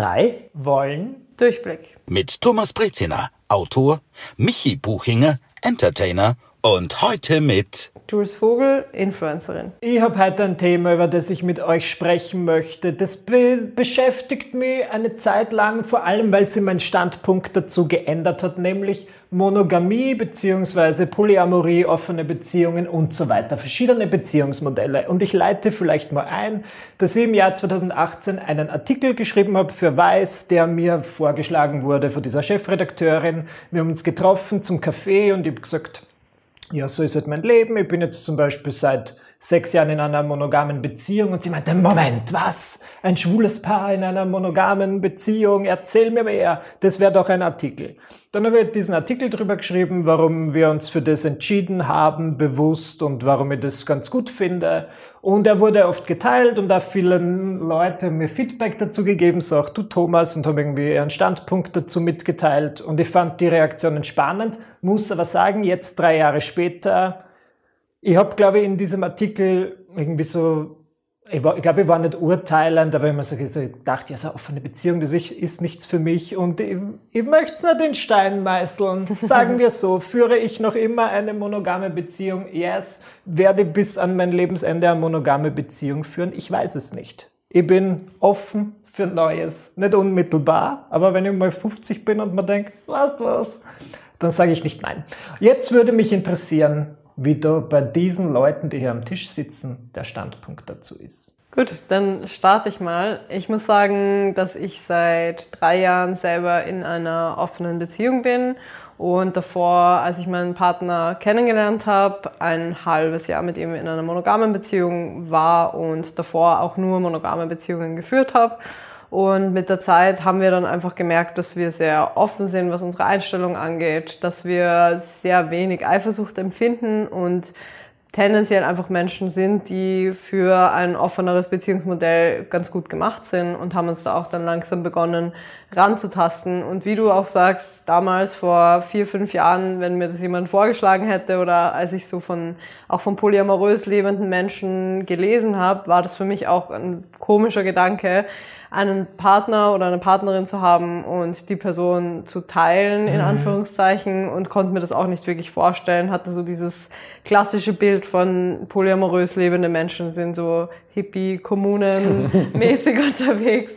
drei wollen Durchblick. Mit Thomas Breziner, Autor, Michi Buchinger, Entertainer und heute mit Jules Vogel, Influencerin. Ich habe heute ein Thema, über das ich mit euch sprechen möchte. Das be beschäftigt mich eine Zeit lang, vor allem weil sie meinen Standpunkt dazu geändert hat, nämlich Monogamie beziehungsweise Polyamorie, offene Beziehungen und so weiter, verschiedene Beziehungsmodelle. Und ich leite vielleicht mal ein, dass ich im Jahr 2018 einen Artikel geschrieben habe für Weiß, der mir vorgeschlagen wurde von dieser Chefredakteurin. Wir haben uns getroffen zum Café und ich habe gesagt, ja, so ist halt mein Leben. Ich bin jetzt zum Beispiel seit sechs Jahren in einer monogamen Beziehung und sie meinte, Moment, was? Ein schwules Paar in einer monogamen Beziehung? Erzähl mir mehr. Das wäre doch ein Artikel. Dann habe ich diesen Artikel drüber geschrieben, warum wir uns für das entschieden haben, bewusst und warum ich das ganz gut finde. Und er wurde oft geteilt und da vielen Leute mir Feedback dazu gegeben, so auch du Thomas, und haben irgendwie ihren Standpunkt dazu mitgeteilt. Und ich fand die Reaktionen spannend, muss aber sagen, jetzt drei Jahre später, ich habe, glaube ich, in diesem Artikel irgendwie so, ich, war, ich glaube, ich war nicht urteilend, aber ich habe mir so gedacht, ja, so eine offene Beziehung, das ist nichts für mich und ich, ich möchte es nicht in Stein meißeln. Sagen wir so, führe ich noch immer eine monogame Beziehung? Yes. Werde bis an mein Lebensende eine monogame Beziehung führen? Ich weiß es nicht. Ich bin offen für Neues. Nicht unmittelbar, aber wenn ich mal 50 bin und man denkt, was, was, dann sage ich nicht nein. Jetzt würde mich interessieren, wie da bei diesen Leuten, die hier am Tisch sitzen, der Standpunkt dazu ist. Gut, dann starte ich mal. Ich muss sagen, dass ich seit drei Jahren selber in einer offenen Beziehung bin und davor, als ich meinen Partner kennengelernt habe, ein halbes Jahr mit ihm in einer monogamen Beziehung war und davor auch nur monogame Beziehungen geführt habe. Und mit der Zeit haben wir dann einfach gemerkt, dass wir sehr offen sind, was unsere Einstellung angeht, dass wir sehr wenig Eifersucht empfinden und tendenziell einfach Menschen sind, die für ein offeneres Beziehungsmodell ganz gut gemacht sind und haben uns da auch dann langsam begonnen ranzutasten. Und wie du auch sagst, damals vor vier, fünf Jahren, wenn mir das jemand vorgeschlagen hätte oder als ich so von, auch von polyamorös lebenden Menschen gelesen habe, war das für mich auch ein komischer Gedanke, einen Partner oder eine Partnerin zu haben und die Person zu teilen, in mhm. Anführungszeichen, und konnte mir das auch nicht wirklich vorstellen, hatte so dieses klassische Bild von polyamorös lebende Menschen sind so Hippie-Kommunen-mäßig unterwegs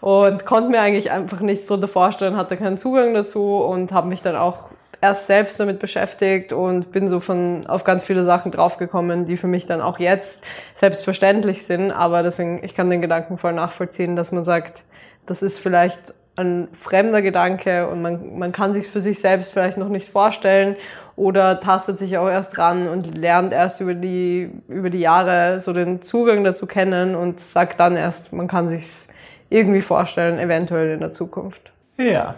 und konnte mir eigentlich einfach nichts darunter vorstellen, hatte keinen Zugang dazu und habe mich dann auch erst selbst damit beschäftigt und bin so von auf ganz viele Sachen draufgekommen, die für mich dann auch jetzt selbstverständlich sind. Aber deswegen, ich kann den Gedanken voll nachvollziehen, dass man sagt, das ist vielleicht ein fremder Gedanke und man, man kann sich für sich selbst vielleicht noch nicht vorstellen oder tastet sich auch erst ran und lernt erst über die, über die Jahre so den Zugang dazu kennen und sagt dann erst, man kann sich irgendwie vorstellen, eventuell in der Zukunft. Ja,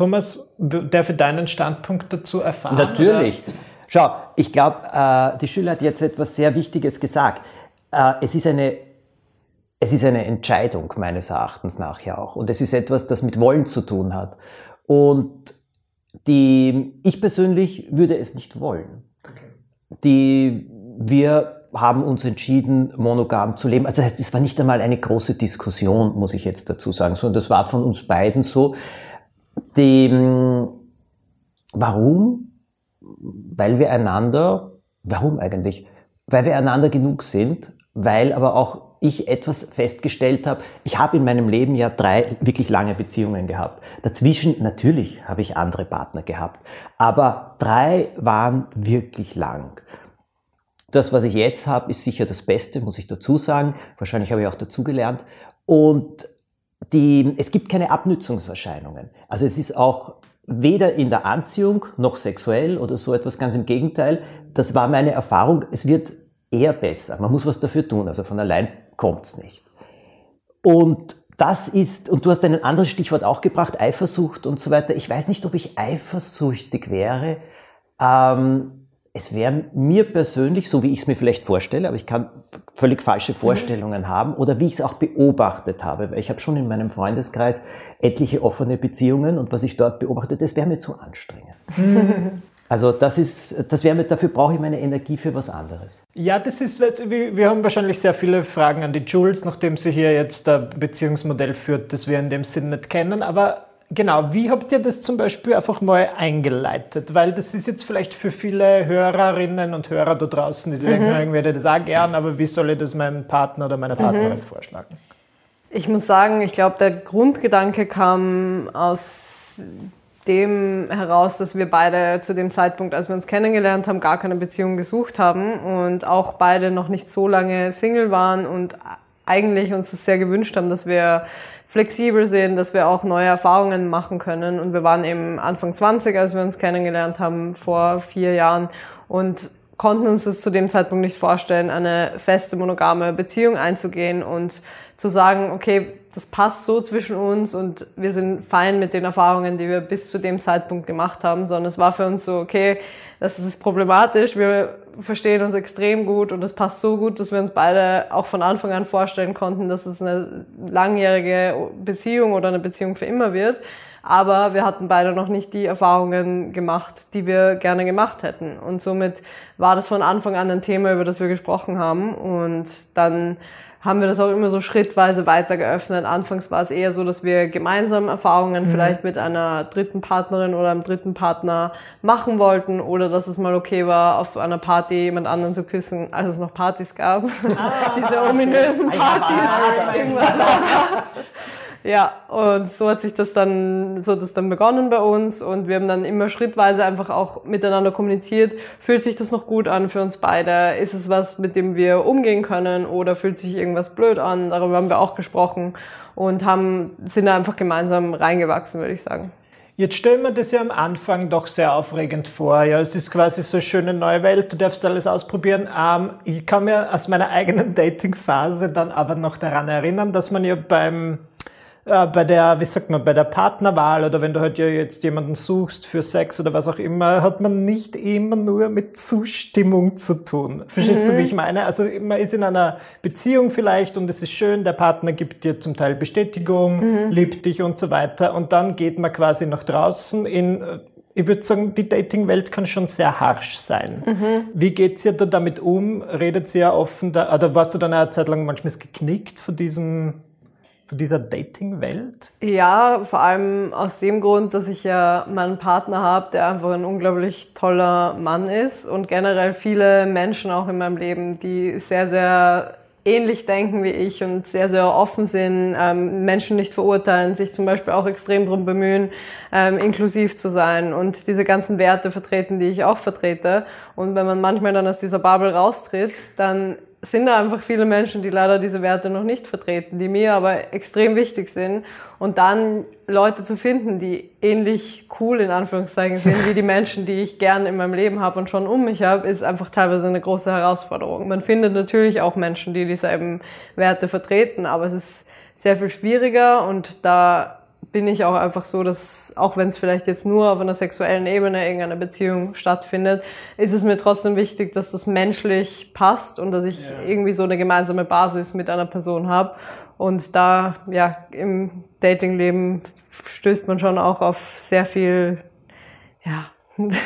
Thomas, darf ich deinen Standpunkt dazu erfahren? Natürlich. Oder? Schau, ich glaube, äh, die Schüler hat jetzt etwas sehr Wichtiges gesagt. Äh, es ist eine es ist eine Entscheidung meines Erachtens nach ja auch. Und es ist etwas, das mit Wollen zu tun hat. Und die, ich persönlich würde es nicht wollen. Die, wir haben uns entschieden, monogam zu leben. Also das heißt, es war nicht einmal eine große Diskussion, muss ich jetzt dazu sagen, sondern das war von uns beiden so. Die, warum? Weil wir einander, warum eigentlich? Weil wir einander genug sind, weil aber auch ich etwas festgestellt habe. Ich habe in meinem Leben ja drei wirklich lange Beziehungen gehabt. Dazwischen, natürlich habe ich andere Partner gehabt, aber drei waren wirklich lang. Das, was ich jetzt habe, ist sicher das Beste, muss ich dazu sagen. Wahrscheinlich habe ich auch dazugelernt. Und die, es gibt keine Abnützungserscheinungen. Also es ist auch weder in der Anziehung noch sexuell oder so etwas, ganz im Gegenteil. Das war meine Erfahrung. Es wird eher besser. Man muss was dafür tun. Also von allein kommt's nicht. Und das ist, und du hast ein anderes Stichwort auch gebracht, Eifersucht und so weiter. Ich weiß nicht, ob ich eifersüchtig wäre. Ähm, es wäre mir persönlich, so wie ich es mir vielleicht vorstelle, aber ich kann völlig falsche Vorstellungen mhm. haben oder wie ich es auch beobachtet habe, weil ich habe schon in meinem Freundeskreis etliche offene Beziehungen und was ich dort beobachte, das wäre mir zu anstrengend. Also das ist, das wäre mit, dafür brauche ich meine Energie für was anderes. Ja, das ist, wir, wir haben wahrscheinlich sehr viele Fragen an die Jules, nachdem sie hier jetzt ein Beziehungsmodell führt, das wir in dem Sinn nicht kennen. Aber genau, wie habt ihr das zum Beispiel einfach mal eingeleitet? Weil das ist jetzt vielleicht für viele Hörerinnen und Hörer da draußen, die sagen, mhm. ich würde das auch gern, aber wie soll ich das meinem Partner oder meiner Partnerin mhm. vorschlagen? Ich muss sagen, ich glaube, der Grundgedanke kam aus dem heraus, dass wir beide zu dem Zeitpunkt, als wir uns kennengelernt haben, gar keine Beziehung gesucht haben und auch beide noch nicht so lange Single waren und eigentlich uns das sehr gewünscht haben, dass wir flexibel sind, dass wir auch neue Erfahrungen machen können. Und wir waren eben Anfang 20, als wir uns kennengelernt haben, vor vier Jahren und konnten uns das zu dem Zeitpunkt nicht vorstellen, eine feste monogame Beziehung einzugehen und zu sagen, okay, das passt so zwischen uns und wir sind fein mit den Erfahrungen, die wir bis zu dem Zeitpunkt gemacht haben, sondern es war für uns so, okay, das ist problematisch, wir verstehen uns extrem gut und es passt so gut, dass wir uns beide auch von Anfang an vorstellen konnten, dass es eine langjährige Beziehung oder eine Beziehung für immer wird. Aber wir hatten beide noch nicht die Erfahrungen gemacht, die wir gerne gemacht hätten. Und somit war das von Anfang an ein Thema, über das wir gesprochen haben. Und dann haben wir das auch immer so schrittweise weiter geöffnet. Anfangs war es eher so, dass wir gemeinsam Erfahrungen mhm. vielleicht mit einer dritten Partnerin oder einem dritten Partner machen wollten oder dass es mal okay war, auf einer Party jemand anderen zu küssen, als es noch Partys gab. Ah, Diese ominösen Partys. Irgendwas ja, und so hat sich das dann, so hat das dann begonnen bei uns und wir haben dann immer schrittweise einfach auch miteinander kommuniziert. Fühlt sich das noch gut an für uns beide? Ist es was, mit dem wir umgehen können oder fühlt sich irgendwas blöd an? Darüber haben wir auch gesprochen und haben, sind da einfach gemeinsam reingewachsen, würde ich sagen. Jetzt stellen wir das ja am Anfang doch sehr aufregend vor. Ja, es ist quasi so eine schöne neue Welt, du darfst alles ausprobieren. Ähm, ich kann mir aus meiner eigenen Dating-Phase dann aber noch daran erinnern, dass man ja beim äh, bei der, wie sagt man, bei der Partnerwahl oder wenn du halt ja jetzt jemanden suchst für Sex oder was auch immer, hat man nicht immer nur mit Zustimmung zu tun. Verstehst mhm. du, wie ich meine? Also man ist in einer Beziehung vielleicht und es ist schön, der Partner gibt dir zum Teil Bestätigung, mhm. liebt dich und so weiter und dann geht man quasi nach draußen in äh, ich würde sagen, die Dating-Welt kann schon sehr harsch sein. Mhm. Wie geht's ihr da damit um? Redet sie ja offen da, oder warst du dann eine Zeit lang manchmal geknickt von diesem dieser Dating-Welt? Ja, vor allem aus dem Grund, dass ich ja meinen Partner habe, der einfach ein unglaublich toller Mann ist und generell viele Menschen auch in meinem Leben, die sehr, sehr ähnlich denken wie ich und sehr, sehr offen sind, ähm, Menschen nicht verurteilen, sich zum Beispiel auch extrem darum bemühen, ähm, inklusiv zu sein und diese ganzen Werte vertreten, die ich auch vertrete. Und wenn man manchmal dann aus dieser Bubble raustritt, dann sind da einfach viele Menschen, die leider diese Werte noch nicht vertreten, die mir aber extrem wichtig sind. Und dann Leute zu finden, die ähnlich cool in Anführungszeichen sind, wie die Menschen, die ich gern in meinem Leben habe und schon um mich habe, ist einfach teilweise eine große Herausforderung. Man findet natürlich auch Menschen, die dieselben Werte vertreten, aber es ist sehr viel schwieriger und da bin ich auch einfach so, dass auch wenn es vielleicht jetzt nur auf einer sexuellen Ebene irgendeine Beziehung stattfindet, ist es mir trotzdem wichtig, dass das menschlich passt und dass ich ja. irgendwie so eine gemeinsame Basis mit einer Person habe. Und da, ja, im Datingleben stößt man schon auch auf sehr viel, ja, ich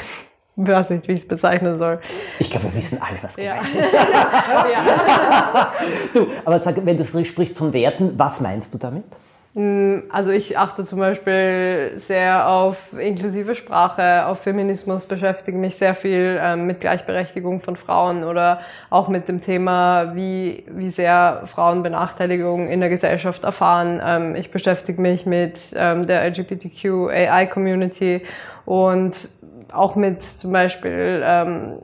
weiß nicht, wie ich es bezeichnen soll. Ich glaube, wir wissen alle, was gemeint ja. ist. ja. du, aber sag, wenn du sprichst von Werten, was meinst du damit? Mm, also ich achte zum Beispiel sehr auf inklusive Sprache, auf Feminismus, beschäftige mich sehr viel ähm, mit Gleichberechtigung von Frauen oder auch mit dem Thema, wie, wie sehr Frauen Benachteiligung in der Gesellschaft erfahren. Ähm, ich beschäftige mich mit ähm, der LGBTQ-AI-Community und auch mit zum Beispiel ähm,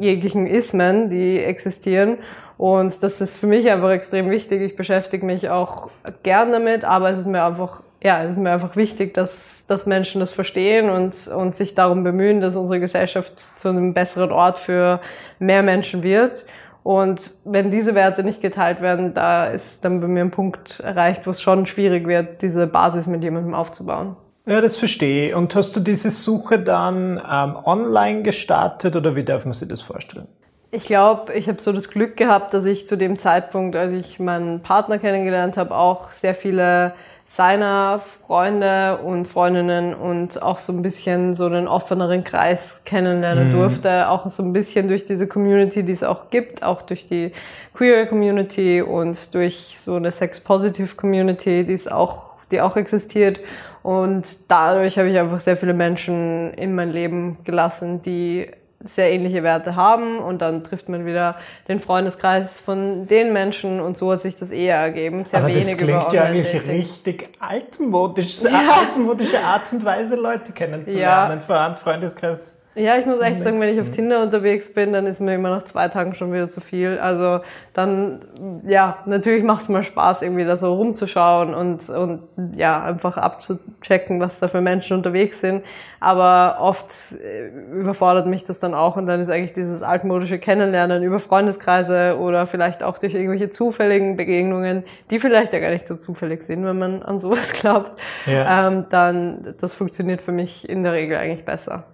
jeglichen Ismen, die existieren und das ist für mich einfach extrem wichtig. Ich beschäftige mich auch gern damit, aber es ist mir einfach, ja, es ist mir einfach wichtig, dass, dass Menschen das verstehen und, und sich darum bemühen, dass unsere Gesellschaft zu einem besseren Ort für mehr Menschen wird. Und wenn diese Werte nicht geteilt werden, da ist dann bei mir ein Punkt erreicht, wo es schon schwierig wird, diese Basis mit jemandem aufzubauen. Ja, das verstehe. Und hast du diese Suche dann ähm, online gestartet oder wie darf man sich das vorstellen? Ich glaube, ich habe so das Glück gehabt, dass ich zu dem Zeitpunkt, als ich meinen Partner kennengelernt habe, auch sehr viele seiner Freunde und Freundinnen und auch so ein bisschen so einen offeneren Kreis kennenlernen mhm. durfte. Auch so ein bisschen durch diese Community, die es auch gibt, auch durch die Queer Community und durch so eine Sex-Positive Community, die es auch, die auch existiert. Und dadurch habe ich einfach sehr viele Menschen in mein Leben gelassen, die sehr ähnliche Werte haben und dann trifft man wieder den Freundeskreis von den Menschen und so hat sich das eher ergeben. Sehr Aber wenig das klingt ja eigentlich richtig altmodisch, ja. altmodische Art und Weise, Leute kennenzulernen, ja. vor allem Freundeskreis ja, ich muss echt sagen, wenn ich auf Tinder unterwegs bin, dann ist mir immer nach zwei Tagen schon wieder zu viel. Also dann, ja, natürlich macht es mal Spaß, irgendwie da so rumzuschauen und, und ja, einfach abzuchecken, was da für Menschen unterwegs sind. Aber oft äh, überfordert mich das dann auch und dann ist eigentlich dieses altmodische Kennenlernen über Freundeskreise oder vielleicht auch durch irgendwelche zufälligen Begegnungen, die vielleicht ja gar nicht so zufällig sind, wenn man an sowas glaubt, ja. ähm, dann das funktioniert für mich in der Regel eigentlich besser.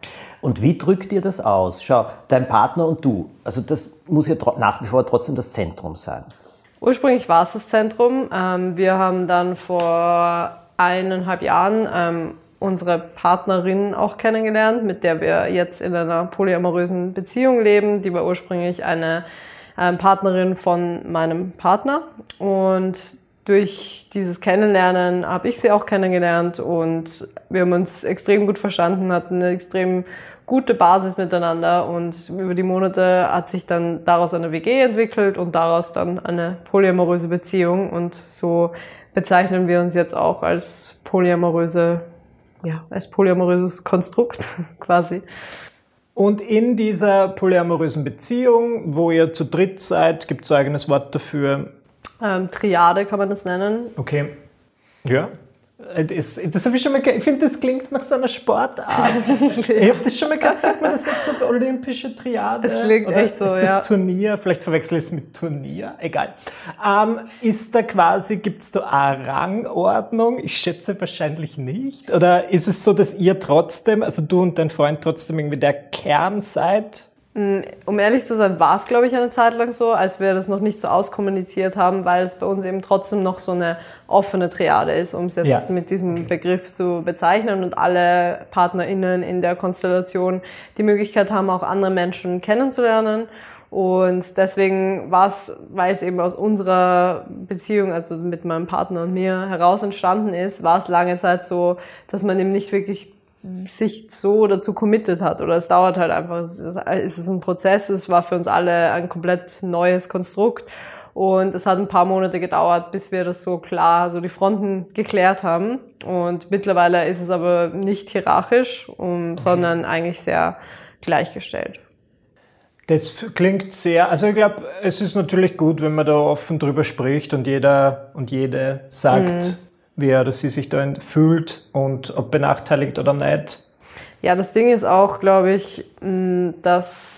Und wie drückt ihr das aus? Schau, dein Partner und du, also das muss ja nach wie vor trotzdem das Zentrum sein. Ursprünglich war es das Zentrum. Ähm, wir haben dann vor eineinhalb Jahren ähm, unsere Partnerin auch kennengelernt, mit der wir jetzt in einer polyamorösen Beziehung leben. Die war ursprünglich eine ähm, Partnerin von meinem Partner. Und durch dieses Kennenlernen habe ich sie auch kennengelernt und wir haben uns extrem gut verstanden, hatten eine extrem gute Basis miteinander und über die Monate hat sich dann daraus eine WG entwickelt und daraus dann eine polyamoröse Beziehung und so bezeichnen wir uns jetzt auch als polyamoröse, ja, als polyamoröses Konstrukt quasi. Und in dieser polyamorösen Beziehung, wo ihr zu dritt seid, gibt es ein eigenes Wort dafür? Ähm, Triade kann man das nennen. Okay. Ja. Äh, das, das habe ich schon mal Ich finde, das klingt nach so einer Sportart. ich habe das schon mal gehört. Sagt man das jetzt so olympische Triade? Das klingt Oder echt so, ist das ja. Turnier? Vielleicht verwechsel ich es mit Turnier. Egal. Ähm, ist da quasi, gibt es da eine Rangordnung? Ich schätze wahrscheinlich nicht. Oder ist es so, dass ihr trotzdem, also du und dein Freund trotzdem irgendwie der Kern seid? Mm, um ehrlich zu sein, war es, glaube ich, eine Zeit lang so, als wir das noch nicht so auskommuniziert haben, weil es bei uns eben trotzdem noch so eine offene Triade ist, um es jetzt ja. mit diesem. Begriff zu bezeichnen und alle PartnerInnen in der Konstellation die Möglichkeit haben, auch andere Menschen kennenzulernen. Und deswegen war es, weil es eben aus unserer Beziehung, also mit meinem Partner und mir heraus entstanden ist, war es lange Zeit so, dass man eben nicht wirklich sich so dazu committed hat oder es dauert halt einfach, es ist ein Prozess, es war für uns alle ein komplett neues Konstrukt und es hat ein paar Monate gedauert, bis wir das so klar, so die Fronten geklärt haben und mittlerweile ist es aber nicht hierarchisch, um, okay. sondern eigentlich sehr gleichgestellt. Das klingt sehr, also ich glaube, es ist natürlich gut, wenn man da offen drüber spricht und jeder und jede sagt, mhm wie er oder sie sich da fühlt und ob benachteiligt oder nicht. Ja, das Ding ist auch, glaube ich, dass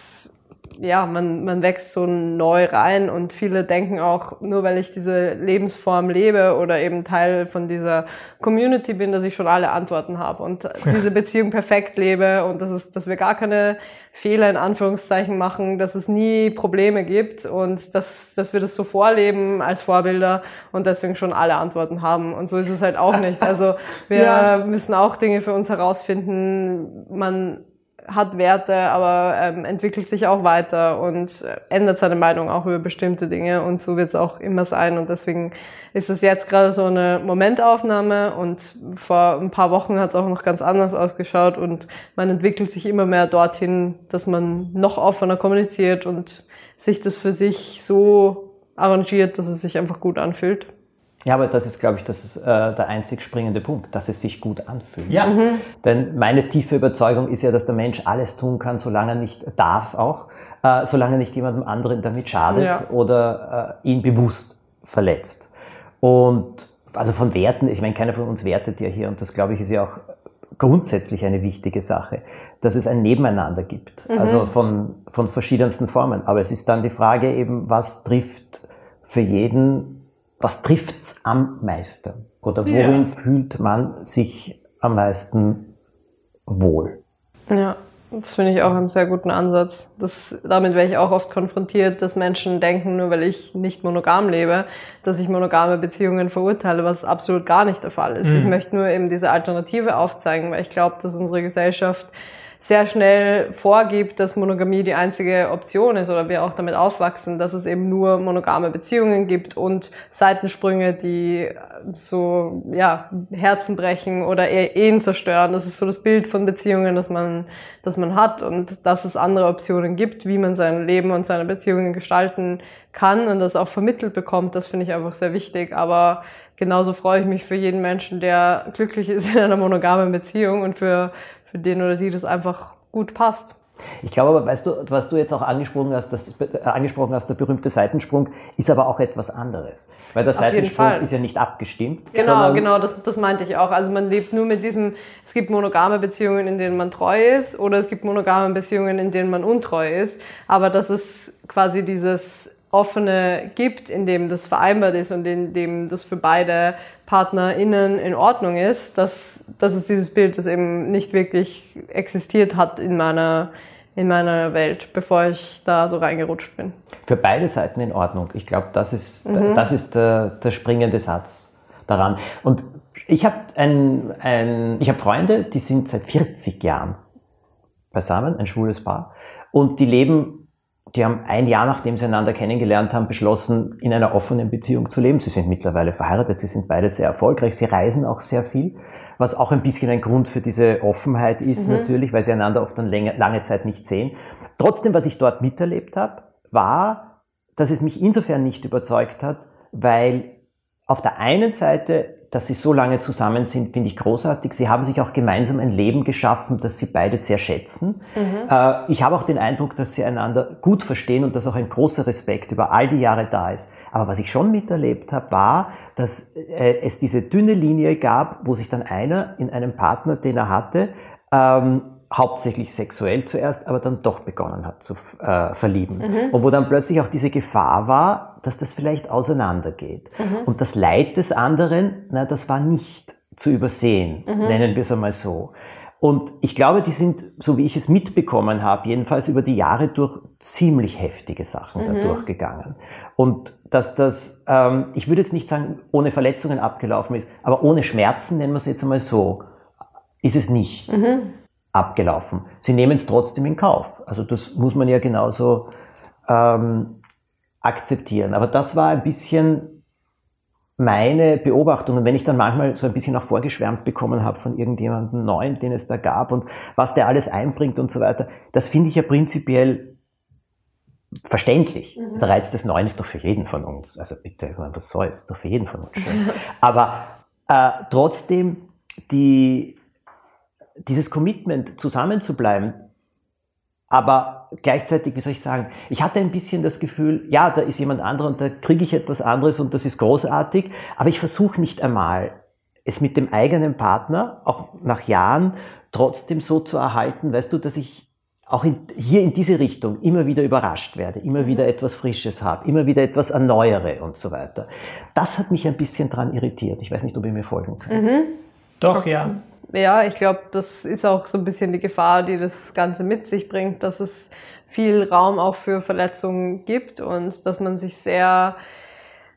ja, man, man wächst so neu rein und viele denken auch, nur weil ich diese Lebensform lebe oder eben Teil von dieser Community bin, dass ich schon alle Antworten habe und diese Beziehung perfekt lebe und dass, es, dass wir gar keine Fehler in Anführungszeichen machen, dass es nie Probleme gibt und dass, dass wir das so vorleben als Vorbilder und deswegen schon alle Antworten haben. Und so ist es halt auch nicht. Also wir ja. müssen auch Dinge für uns herausfinden. Man hat Werte, aber ähm, entwickelt sich auch weiter und ändert seine Meinung auch über bestimmte Dinge und so wird es auch immer sein und deswegen ist es jetzt gerade so eine Momentaufnahme und vor ein paar Wochen hat es auch noch ganz anders ausgeschaut und man entwickelt sich immer mehr dorthin, dass man noch offener kommuniziert und sich das für sich so arrangiert, dass es sich einfach gut anfühlt. Ja, aber das ist, glaube ich, das ist, äh, der einzig springende Punkt, dass es sich gut anfühlt. Ja. Mhm. Denn meine tiefe Überzeugung ist ja, dass der Mensch alles tun kann, solange er nicht darf auch, äh, solange er nicht jemandem anderen damit schadet ja. oder äh, ihn bewusst verletzt. Und also von Werten, ich meine, keiner von uns wertet ja hier und das, glaube ich, ist ja auch grundsätzlich eine wichtige Sache, dass es ein Nebeneinander gibt, mhm. also von, von verschiedensten Formen. Aber es ist dann die Frage eben, was trifft für jeden was trifft's am meisten? Oder worin ja. fühlt man sich am meisten wohl? Ja. Das finde ich auch einen sehr guten Ansatz. Das, damit werde ich auch oft konfrontiert, dass Menschen denken, nur weil ich nicht monogam lebe, dass ich monogame Beziehungen verurteile, was absolut gar nicht der Fall ist. Mhm. Ich möchte nur eben diese Alternative aufzeigen, weil ich glaube, dass unsere Gesellschaft sehr schnell vorgibt, dass Monogamie die einzige Option ist oder wir auch damit aufwachsen, dass es eben nur monogame Beziehungen gibt und Seitensprünge, die so ja Herzen brechen oder Ehen zerstören. Das ist so das Bild von Beziehungen, das man, das man hat und dass es andere Optionen gibt, wie man sein Leben und seine Beziehungen gestalten kann und das auch vermittelt bekommt. Das finde ich einfach sehr wichtig. Aber genauso freue ich mich für jeden Menschen, der glücklich ist in einer monogamen Beziehung und für für den oder die das einfach gut passt. Ich glaube aber, weißt du, was du jetzt auch angesprochen hast, das, äh, angesprochen hast, der berühmte Seitensprung, ist aber auch etwas anderes. Weil der Auf Seitensprung ist ja nicht abgestimmt. Genau, genau, das, das meinte ich auch. Also man lebt nur mit diesem, es gibt monogame Beziehungen, in denen man treu ist, oder es gibt monogame Beziehungen, in denen man untreu ist. Aber das ist quasi dieses offene gibt, in dem das vereinbart ist und in dem das für beide PartnerInnen in Ordnung ist, dass das ist dieses Bild, das eben nicht wirklich existiert hat in meiner, in meiner Welt, bevor ich da so reingerutscht bin. Für beide Seiten in Ordnung. Ich glaube, das ist, mhm. das ist der, der springende Satz daran. Und ich habe ein, ein, ich hab Freunde, die sind seit 40 Jahren beisammen, ein schwules Paar, und die leben die haben ein Jahr nachdem sie einander kennengelernt haben, beschlossen, in einer offenen Beziehung zu leben. Sie sind mittlerweile verheiratet, sie sind beide sehr erfolgreich, sie reisen auch sehr viel, was auch ein bisschen ein Grund für diese Offenheit ist mhm. natürlich, weil sie einander oft dann lange, lange Zeit nicht sehen. Trotzdem, was ich dort miterlebt habe, war, dass es mich insofern nicht überzeugt hat, weil auf der einen Seite dass sie so lange zusammen sind, finde ich großartig. Sie haben sich auch gemeinsam ein Leben geschaffen, das sie beide sehr schätzen. Mhm. Äh, ich habe auch den Eindruck, dass sie einander gut verstehen und dass auch ein großer Respekt über all die Jahre da ist. Aber was ich schon miterlebt habe, war, dass äh, es diese dünne Linie gab, wo sich dann einer in einem Partner, den er hatte, ähm, hauptsächlich sexuell zuerst, aber dann doch begonnen hat zu äh, verlieben. Mhm. Und wo dann plötzlich auch diese Gefahr war, dass das vielleicht auseinandergeht. Mhm. Und das Leid des anderen, na, das war nicht zu übersehen, mhm. nennen wir es einmal so. Und ich glaube, die sind, so wie ich es mitbekommen habe, jedenfalls über die Jahre durch ziemlich heftige Sachen da mhm. durchgegangen. Und dass das, ähm, ich würde jetzt nicht sagen, ohne Verletzungen abgelaufen ist, aber ohne Schmerzen, nennen wir es jetzt einmal so, ist es nicht. Mhm abgelaufen. Sie nehmen es trotzdem in Kauf. Also das muss man ja genauso ähm, akzeptieren. Aber das war ein bisschen meine Beobachtung. Und wenn ich dann manchmal so ein bisschen auch vorgeschwärmt bekommen habe von irgendjemandem Neuen, den es da gab und was der alles einbringt und so weiter, das finde ich ja prinzipiell verständlich. Mhm. Der Reiz des Neuen ist doch für jeden von uns. Also bitte, was soll es? Ist doch für jeden von uns schön. Aber äh, trotzdem die, dieses Commitment, zusammenzubleiben, aber gleichzeitig, wie soll ich sagen, ich hatte ein bisschen das Gefühl, ja, da ist jemand anderer und da kriege ich etwas anderes und das ist großartig, aber ich versuche nicht einmal, es mit dem eigenen Partner, auch nach Jahren, trotzdem so zu erhalten, weißt du, dass ich auch in, hier in diese Richtung immer wieder überrascht werde, immer wieder etwas Frisches habe, immer wieder etwas erneuere und so weiter. Das hat mich ein bisschen dran irritiert. Ich weiß nicht, ob ihr mir folgen könnt. Mhm. Doch, ja ja, ich glaube, das ist auch so ein bisschen die Gefahr, die das Ganze mit sich bringt, dass es viel Raum auch für Verletzungen gibt und dass man sich sehr,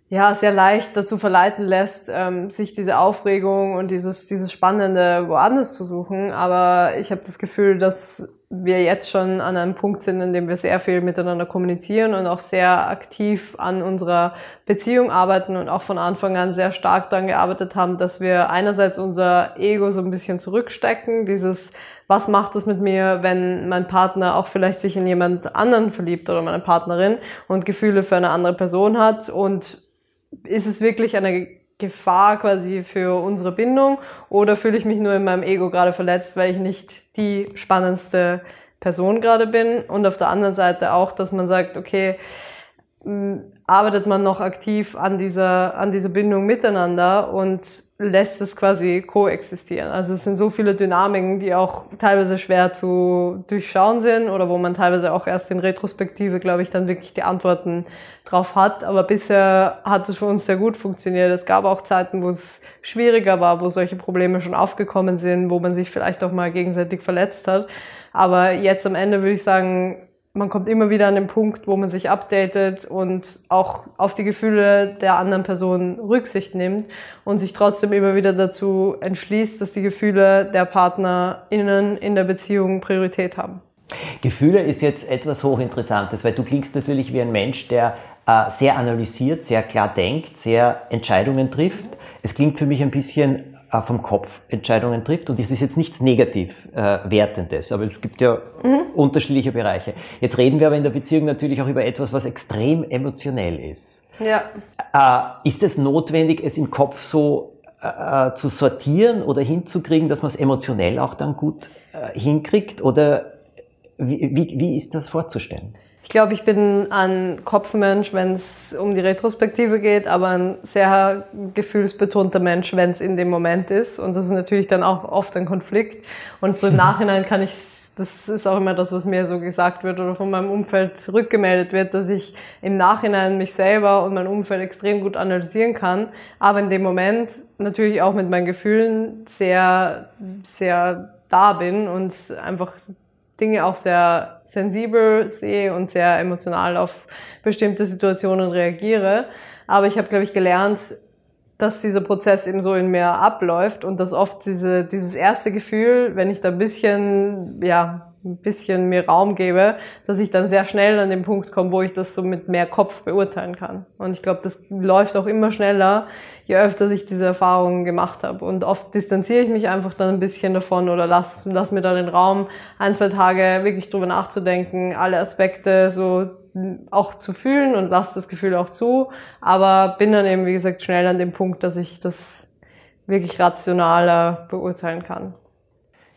ja, sehr leicht dazu verleiten lässt, ähm, sich diese Aufregung und dieses, dieses Spannende woanders zu suchen. Aber ich habe das Gefühl, dass wir jetzt schon an einem Punkt sind, in dem wir sehr viel miteinander kommunizieren und auch sehr aktiv an unserer Beziehung arbeiten und auch von Anfang an sehr stark daran gearbeitet haben, dass wir einerseits unser Ego so ein bisschen zurückstecken, dieses was macht es mit mir, wenn mein Partner auch vielleicht sich in jemand anderen verliebt oder meine Partnerin und Gefühle für eine andere Person hat? Und ist es wirklich eine Gefahr quasi für unsere Bindung oder fühle ich mich nur in meinem Ego gerade verletzt, weil ich nicht die spannendste Person gerade bin? Und auf der anderen Seite auch, dass man sagt, okay, arbeitet man noch aktiv an dieser, an dieser Bindung miteinander und lässt es quasi koexistieren. Also es sind so viele Dynamiken, die auch teilweise schwer zu durchschauen sind oder wo man teilweise auch erst in Retrospektive, glaube ich, dann wirklich die Antworten drauf hat. Aber bisher hat es für uns sehr gut funktioniert. Es gab auch Zeiten, wo es schwieriger war, wo solche Probleme schon aufgekommen sind, wo man sich vielleicht auch mal gegenseitig verletzt hat. Aber jetzt am Ende würde ich sagen, man kommt immer wieder an den Punkt, wo man sich updatet und auch auf die Gefühle der anderen Person Rücksicht nimmt und sich trotzdem immer wieder dazu entschließt, dass die Gefühle der PartnerInnen in der Beziehung Priorität haben. Gefühle ist jetzt etwas Hochinteressantes, weil du klingst natürlich wie ein Mensch, der äh, sehr analysiert, sehr klar denkt, sehr Entscheidungen trifft. Es klingt für mich ein bisschen vom Kopf Entscheidungen trifft. Und das ist jetzt nichts negativ äh, Wertendes, aber es gibt ja mhm. unterschiedliche Bereiche. Jetzt reden wir aber in der Beziehung natürlich auch über etwas, was extrem emotionell ist. Ja. Äh, ist es notwendig, es im Kopf so äh, äh zu sortieren oder hinzukriegen, dass man es emotionell auch dann gut äh, hinkriegt? Oder wie, wie, wie ist das vorzustellen? Ich glaube, ich bin ein Kopfmensch, wenn es um die Retrospektive geht, aber ein sehr gefühlsbetonter Mensch, wenn es in dem Moment ist. Und das ist natürlich dann auch oft ein Konflikt. Und so im Nachhinein kann ich, das ist auch immer das, was mir so gesagt wird oder von meinem Umfeld zurückgemeldet wird, dass ich im Nachhinein mich selber und mein Umfeld extrem gut analysieren kann. Aber in dem Moment natürlich auch mit meinen Gefühlen sehr, sehr da bin und einfach Dinge auch sehr sensibel sehe und sehr emotional auf bestimmte Situationen reagiere. Aber ich habe, glaube ich, gelernt, dass dieser Prozess eben so in mir abläuft und dass oft diese, dieses erste Gefühl, wenn ich da ein bisschen, ja, ein bisschen mir Raum gebe, dass ich dann sehr schnell an den Punkt komme, wo ich das so mit mehr Kopf beurteilen kann. Und ich glaube, das läuft auch immer schneller, je öfter ich diese Erfahrungen gemacht habe. Und oft distanziere ich mich einfach dann ein bisschen davon oder lass, lass mir dann den Raum, ein, zwei Tage wirklich drüber nachzudenken, alle Aspekte so auch zu fühlen und lass das Gefühl auch zu. Aber bin dann eben, wie gesagt, schnell an dem Punkt, dass ich das wirklich rationaler beurteilen kann.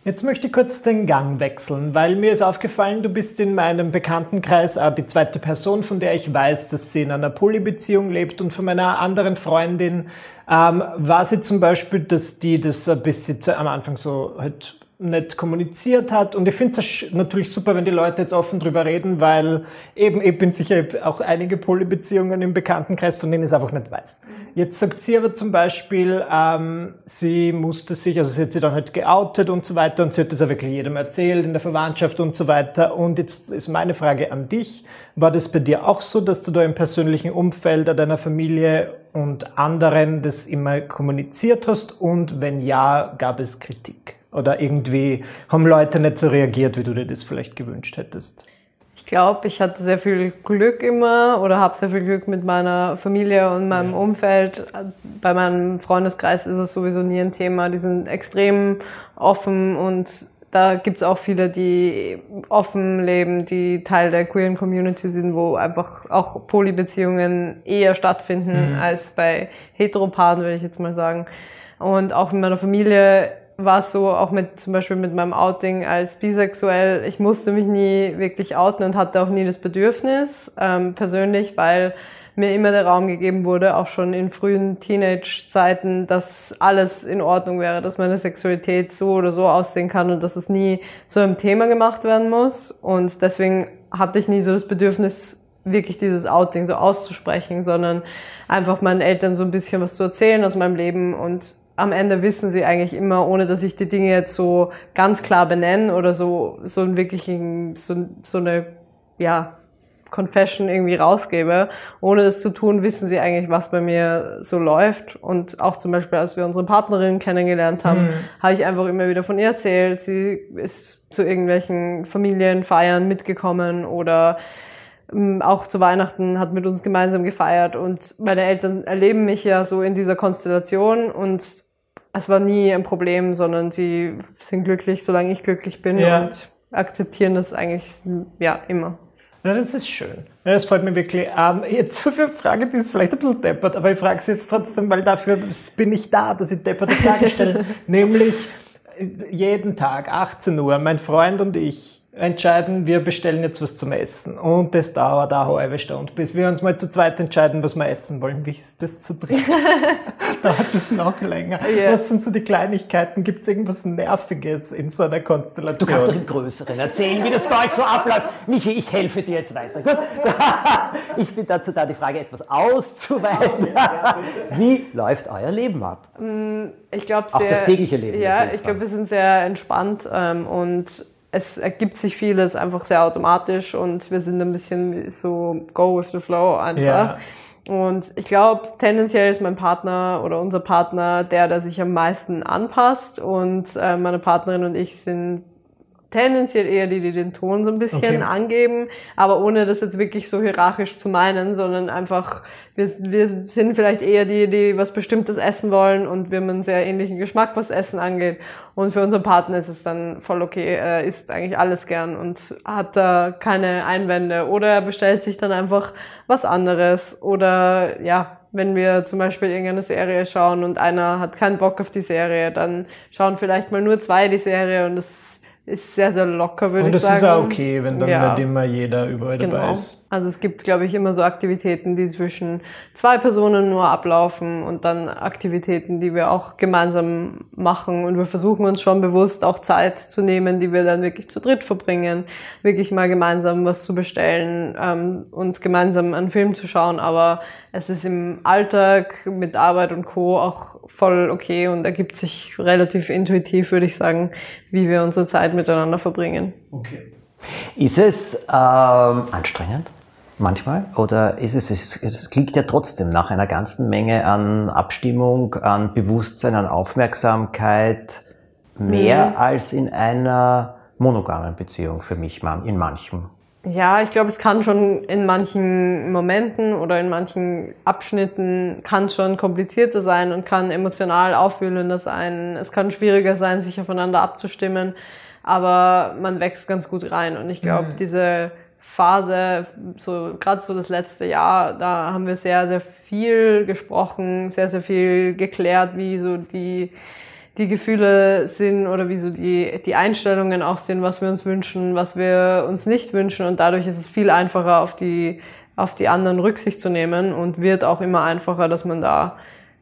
Jetzt möchte ich kurz den Gang wechseln, weil mir ist aufgefallen, du bist in meinem Bekanntenkreis die zweite Person, von der ich weiß, dass sie in einer Polybeziehung lebt. Und von meiner anderen Freundin ähm, war sie zum Beispiel, dass die das bis sie am Anfang so halt nicht kommuniziert hat. Und ich finde es natürlich super, wenn die Leute jetzt offen drüber reden, weil eben, ich bin sicher auch einige Polybeziehungen im Bekanntenkreis, von denen ich es einfach nicht weiß. Jetzt sagt sie aber zum Beispiel, ähm, sie musste sich, also sie hat sich dann halt geoutet und so weiter und sie hat das auch wirklich jedem erzählt, in der Verwandtschaft und so weiter. Und jetzt ist meine Frage an dich, war das bei dir auch so, dass du da im persönlichen Umfeld deiner Familie und anderen das immer kommuniziert hast? Und wenn ja, gab es Kritik? Oder irgendwie haben Leute nicht so reagiert, wie du dir das vielleicht gewünscht hättest? Ich glaube, ich hatte sehr viel Glück immer oder habe sehr viel Glück mit meiner Familie und meinem ja. Umfeld. Bei meinem Freundeskreis ist es sowieso nie ein Thema. Die sind extrem offen und da gibt es auch viele, die offen leben, die Teil der queeren Community sind, wo einfach auch Polybeziehungen eher stattfinden mhm. als bei Heteropaaren, würde ich jetzt mal sagen. Und auch in meiner Familie war es so, auch mit zum Beispiel mit meinem Outing als bisexuell, ich musste mich nie wirklich outen und hatte auch nie das Bedürfnis, ähm, persönlich, weil mir immer der Raum gegeben wurde, auch schon in frühen Teenage-Zeiten, dass alles in Ordnung wäre, dass meine Sexualität so oder so aussehen kann und dass es nie zu einem Thema gemacht werden muss. Und deswegen hatte ich nie so das Bedürfnis, wirklich dieses Outing so auszusprechen, sondern einfach meinen Eltern so ein bisschen was zu erzählen aus meinem Leben und am Ende wissen sie eigentlich immer, ohne dass ich die Dinge jetzt so ganz klar benenne oder so, so ein wirklichen, so, so eine, ja, Confession irgendwie rausgebe. Ohne das zu tun, wissen sie eigentlich, was bei mir so läuft. Und auch zum Beispiel, als wir unsere Partnerin kennengelernt haben, mhm. habe ich einfach immer wieder von ihr erzählt. Sie ist zu irgendwelchen Familienfeiern mitgekommen oder ähm, auch zu Weihnachten hat mit uns gemeinsam gefeiert. Und meine Eltern erleben mich ja so in dieser Konstellation und es war nie ein Problem, sondern sie sind glücklich, solange ich glücklich bin ja. und akzeptieren das eigentlich ja immer. Ja, das ist schön. Ja, das freut mich wirklich. Ähm, jetzt so eine Frage, die ist vielleicht ein bisschen deppert, aber ich frage sie jetzt trotzdem, weil dafür bin ich da, dass ich depperte Fragen stelle. Nämlich jeden Tag, 18 Uhr, mein Freund und ich entscheiden, wir bestellen jetzt was zum Essen. Und das dauert eine halbe Stunde, bis wir uns mal zu zweit entscheiden, was wir essen wollen. Wie ist das zu dritt? dauert das noch länger. Yeah. Was sind so die Kleinigkeiten? Gibt es irgendwas Nerviges in so einer Konstellation? Du kannst doch im Größeren erzählen, wie das bei euch so abläuft. Michi, ich helfe dir jetzt weiter. Gut. Ich bin dazu da, die Frage etwas auszuweiten. Wie läuft euer Leben ab? Mm, ich glaube Auch das tägliche Leben. Ja, ich glaube, wir sind sehr entspannt ähm, und es ergibt sich vieles einfach sehr automatisch und wir sind ein bisschen so go with the flow einfach. Ja. Und ich glaube, tendenziell ist mein Partner oder unser Partner der, der sich am meisten anpasst und äh, meine Partnerin und ich sind tendenziell eher die, die den Ton so ein bisschen okay. angeben, aber ohne das jetzt wirklich so hierarchisch zu meinen, sondern einfach, wir, wir sind vielleicht eher die, die was Bestimmtes essen wollen und wir haben einen sehr ähnlichen Geschmack, was Essen angeht. Und für unseren Partner ist es dann voll okay, er isst eigentlich alles gern und hat da keine Einwände oder er bestellt sich dann einfach was anderes oder ja, wenn wir zum Beispiel irgendeine Serie schauen und einer hat keinen Bock auf die Serie, dann schauen vielleicht mal nur zwei die Serie und das ist sehr, sehr locker, würde ich sagen. Und das ist auch okay, wenn dann ja. nicht immer jeder überall genau. dabei ist. Also es gibt, glaube ich, immer so Aktivitäten, die zwischen zwei Personen nur ablaufen und dann Aktivitäten, die wir auch gemeinsam machen. Und wir versuchen uns schon bewusst auch Zeit zu nehmen, die wir dann wirklich zu dritt verbringen, wirklich mal gemeinsam was zu bestellen ähm, und gemeinsam einen Film zu schauen. Aber es ist im Alltag mit Arbeit und Co. auch voll okay und ergibt sich relativ intuitiv, würde ich sagen, wie wir unsere Zeit miteinander verbringen. Okay. Ist es ähm, anstrengend? manchmal? Oder ist es, es, es klingt ja trotzdem nach einer ganzen Menge an Abstimmung, an Bewusstsein, an Aufmerksamkeit, mehr mhm. als in einer monogamen Beziehung für mich, in manchem. Ja, ich glaube, es kann schon in manchen Momenten oder in manchen Abschnitten kann schon komplizierter sein und kann emotional aufwühlender sein. Es kann schwieriger sein, sich aufeinander abzustimmen, aber man wächst ganz gut rein. Und ich glaube, mhm. diese Phase, so gerade so das letzte Jahr, da haben wir sehr, sehr viel gesprochen, sehr, sehr viel geklärt, wie so die, die Gefühle sind oder wie so die, die Einstellungen auch sind, was wir uns wünschen, was wir uns nicht wünschen. Und dadurch ist es viel einfacher, auf die, auf die anderen Rücksicht zu nehmen und wird auch immer einfacher, dass man da,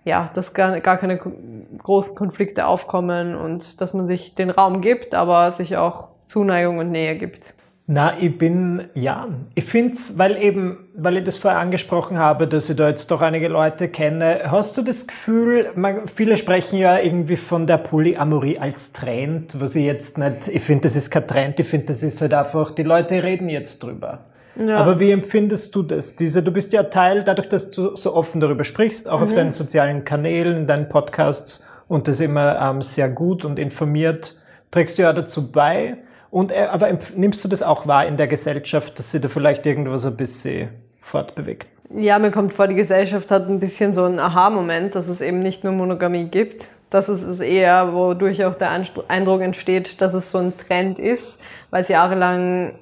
ja, dass gar, gar keine großen Konflikte aufkommen und dass man sich den Raum gibt, aber sich auch Zuneigung und Nähe gibt. Na, ich bin, ja, ich finde es, weil eben, weil ich das vorher angesprochen habe, dass ich da jetzt doch einige Leute kenne, hast du das Gefühl, man, viele sprechen ja irgendwie von der Polyamorie als Trend, was ich jetzt nicht, ich finde, das ist kein Trend, ich finde, das ist halt einfach, die Leute reden jetzt drüber. Ja. Aber wie empfindest du das? Diese, du bist ja Teil, dadurch, dass du so offen darüber sprichst, auch mhm. auf deinen sozialen Kanälen, in deinen Podcasts und das immer ähm, sehr gut und informiert, trägst du ja dazu bei. Und, äh, aber nimmst du das auch wahr in der Gesellschaft, dass sie da vielleicht irgendwas ein bisschen fortbewegt? Ja, mir kommt vor, die Gesellschaft hat ein bisschen so einen Aha-Moment, dass es eben nicht nur Monogamie gibt. Das ist es eher, wodurch auch der Eindruck entsteht, dass es so ein Trend ist, weil es jahrelang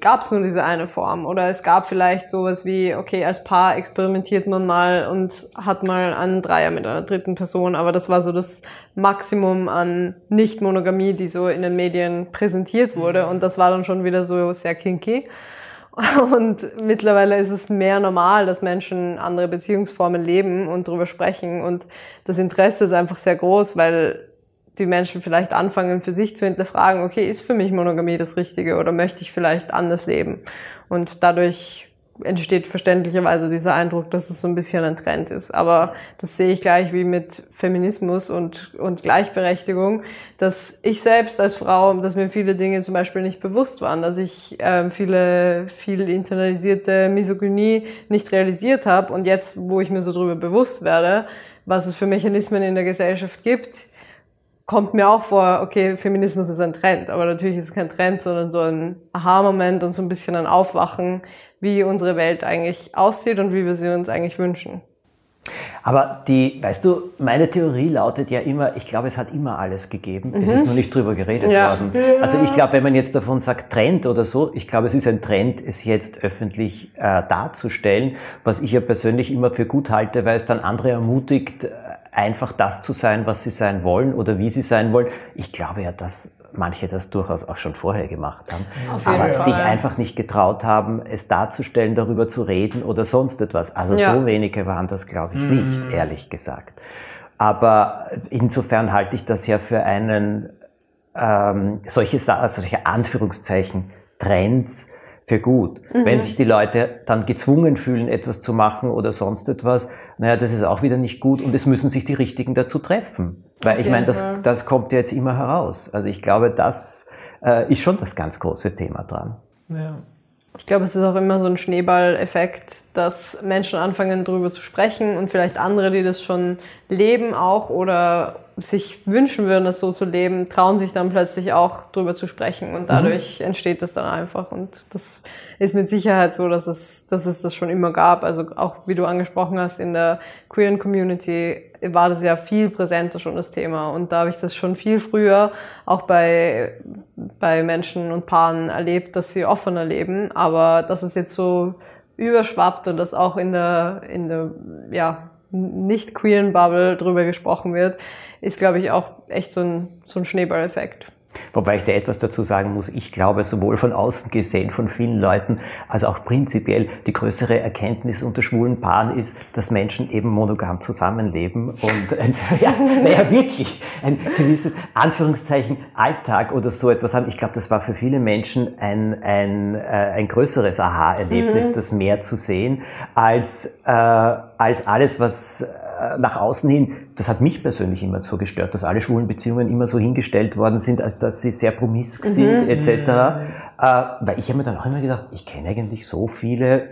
gab es nur diese eine Form. Oder es gab vielleicht sowas wie, okay, als Paar experimentiert man mal und hat mal einen Dreier mit einer dritten Person, aber das war so das Maximum an Nicht-Monogamie, die so in den Medien präsentiert wurde. Und das war dann schon wieder so sehr kinky. Und mittlerweile ist es mehr normal, dass Menschen andere Beziehungsformen leben und darüber sprechen. Und das Interesse ist einfach sehr groß, weil die Menschen vielleicht anfangen für sich zu hinterfragen, okay, ist für mich Monogamie das Richtige oder möchte ich vielleicht anders leben? Und dadurch entsteht verständlicherweise dieser Eindruck, dass es so ein bisschen ein Trend ist. Aber das sehe ich gleich wie mit Feminismus und, und Gleichberechtigung, dass ich selbst als Frau, dass mir viele Dinge zum Beispiel nicht bewusst waren, dass ich äh, viele, viel internalisierte Misogynie nicht realisiert habe und jetzt, wo ich mir so drüber bewusst werde, was es für Mechanismen in der Gesellschaft gibt, kommt mir auch vor, okay, Feminismus ist ein Trend, aber natürlich ist es kein Trend, sondern so ein Aha-Moment und so ein bisschen ein Aufwachen, wie unsere Welt eigentlich aussieht und wie wir sie uns eigentlich wünschen. Aber die, weißt du, meine Theorie lautet ja immer, ich glaube, es hat immer alles gegeben. Mhm. Es ist nur nicht drüber geredet ja. worden. Also ich glaube, wenn man jetzt davon sagt Trend oder so, ich glaube, es ist ein Trend, es jetzt öffentlich äh, darzustellen, was ich ja persönlich immer für gut halte, weil es dann andere ermutigt, einfach das zu sein, was sie sein wollen oder wie sie sein wollen. Ich glaube ja, dass manche das durchaus auch schon vorher gemacht haben, aber Fall. sich einfach nicht getraut haben, es darzustellen, darüber zu reden oder sonst etwas. Also Ja. so wenige waren das, glaube ich, nicht, ehrlich gesagt. Aber insofern halte ich das ja für einen ähm, solche, solche Anführungszeichen Trends für gut. Wenn sich die Leute dann gezwungen fühlen, etwas zu machen oder sonst etwas, naja, das ist auch wieder nicht gut und es müssen sich die Richtigen dazu treffen. Weil Auf ich meine, das, das kommt ja jetzt immer heraus. Also ich glaube, das äh, ist schon das ganz große Thema dran. Ja. Ich glaube, es ist auch immer so ein Schneeball-Effekt, dass Menschen anfangen, darüber zu sprechen und vielleicht andere, die das schon leben auch oder sich wünschen würden, das so zu leben, trauen sich dann plötzlich auch darüber zu sprechen. Und dadurch entsteht das dann einfach. Und das ist mit Sicherheit so, dass es, dass es das schon immer gab. Also auch wie du angesprochen hast, in der queeren Community war das ja viel präsenter schon das Thema. Und da habe ich das schon viel früher auch bei, bei Menschen und Paaren erlebt, dass sie offener leben, aber dass es jetzt so überschwappt und dass auch in der, in der, ja, nicht queeren Bubble drüber gesprochen wird, ist, glaube ich, auch echt so ein, so ein Schneeballeffekt. Wobei ich da etwas dazu sagen muss, ich glaube, sowohl von außen gesehen von vielen Leuten, als auch prinzipiell die größere Erkenntnis unter schwulen Paaren ist, dass Menschen eben monogam zusammenleben und ein, ja, naja, wirklich ein gewisses Anführungszeichen Alltag oder so etwas haben. Ich glaube, das war für viele Menschen ein, ein, äh, ein größeres Aha-Erlebnis, das mehr zu sehen, als, äh, als alles, was äh, nach außen hin, das hat mich persönlich immer so gestört, dass alle schwulen Beziehungen immer so hingestellt worden sind, als dass sie sehr promisk sind, etc. Äh, weil ich habe mir dann auch immer gedacht, ich kenne eigentlich so viele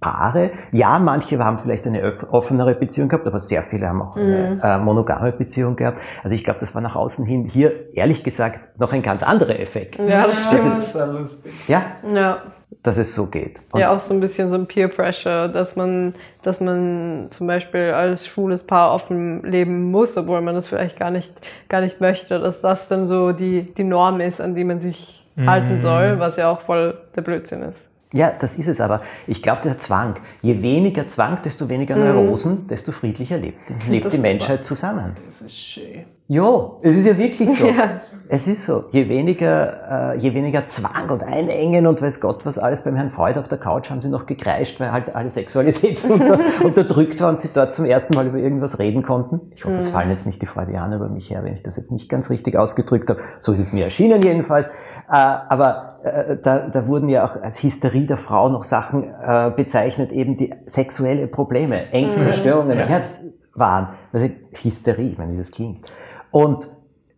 Paare. Ja, manche haben vielleicht eine offenere Beziehung gehabt, aber sehr viele haben auch eine äh, monogame Beziehung gehabt. Also ich glaube, das war nach außen hin hier, ehrlich gesagt, noch ein ganz anderer Effekt. Ja, das Das stimmt. ist, sehr lustig. ja, Ja. Dass es so geht. Und Ja, auch so ein bisschen so ein Peer Pressure, dass man, dass man zum Beispiel als schwules Paar offen leben muss, obwohl man das vielleicht gar nicht, gar nicht möchte, dass das dann so die, die Norm ist, an die man sich halten soll, was ja auch voll der Blödsinn ist. Ja, das ist es aber. Ich glaube, der Zwang. Je weniger Zwang, desto weniger Neurosen, desto friedlicher lebt, lebt Das die Menschheit zusammen. Das ist schön. Jo, es ist ja wirklich so. Ja. Es ist so. Je weniger, äh, je weniger Zwang und Einengen und weiß Gott was alles beim Herrn Freud auf der Couch haben sie noch gekreischt, weil halt alle Sexualität unter, unterdrückt war und sie dort zum ersten Mal über irgendwas reden konnten. Ich hoffe, es fallen jetzt nicht die Freudianer über mich her, wenn ich das jetzt nicht ganz richtig ausgedrückt habe. So ist es mir erschienen jedenfalls. Äh, aber äh, da, da wurden ja auch als Hysterie der Frau noch Sachen äh, bezeichnet, eben die sexuelle Probleme, Ängste, Störungen, Herbst waren. Also Hysterie, ich meine, wie das klingt. Und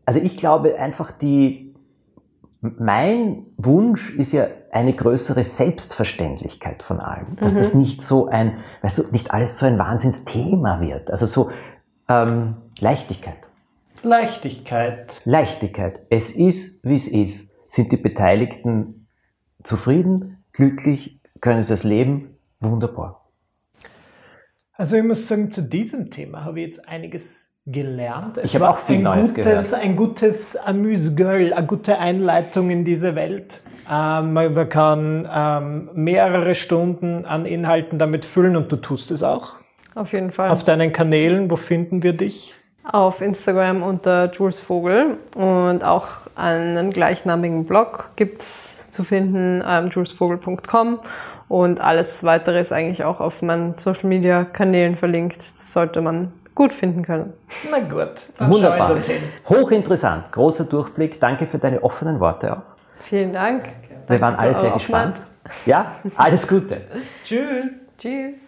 also ich glaube einfach die, mein Wunsch ist ja eine größere Selbstverständlichkeit von allem, dass das nicht so ein, weißt du, nicht alles so ein Wahnsinnsthema wird. Also so ähm, Leichtigkeit. Leichtigkeit. Leichtigkeit. Es ist, wie es ist. Sind die Beteiligten zufrieden, glücklich, können sie das leben? Wunderbar. Also ich muss sagen, zu diesem Thema habe ich jetzt einiges gelernt. Es Ich habe war auch viel ein Neues gutes, gehört. Ein gutes Amüsgöl, eine gute Einleitung in diese Welt. Ähm, man man kann ähm, mehrere Stunden an Inhalten damit füllen und du tust es auch. Auf jeden Fall. Auf deinen Kanälen, wo finden wir dich? Auf Instagram unter Jules Vogel und auch einen gleichnamigen Blog gibt's zu finden, ähm, julesvogel.com und alles weitere ist eigentlich auch auf meinen Social Media Kanälen verlinkt. Das sollte man gut finden können. Na gut, dann Wunderbar. Hochinteressant. Großer Durchblick. Danke für deine offenen Worte auch. Vielen Dank. Wir waren alle sehr gespannt. Ja, alles Gute. Tschüss. Tschüss.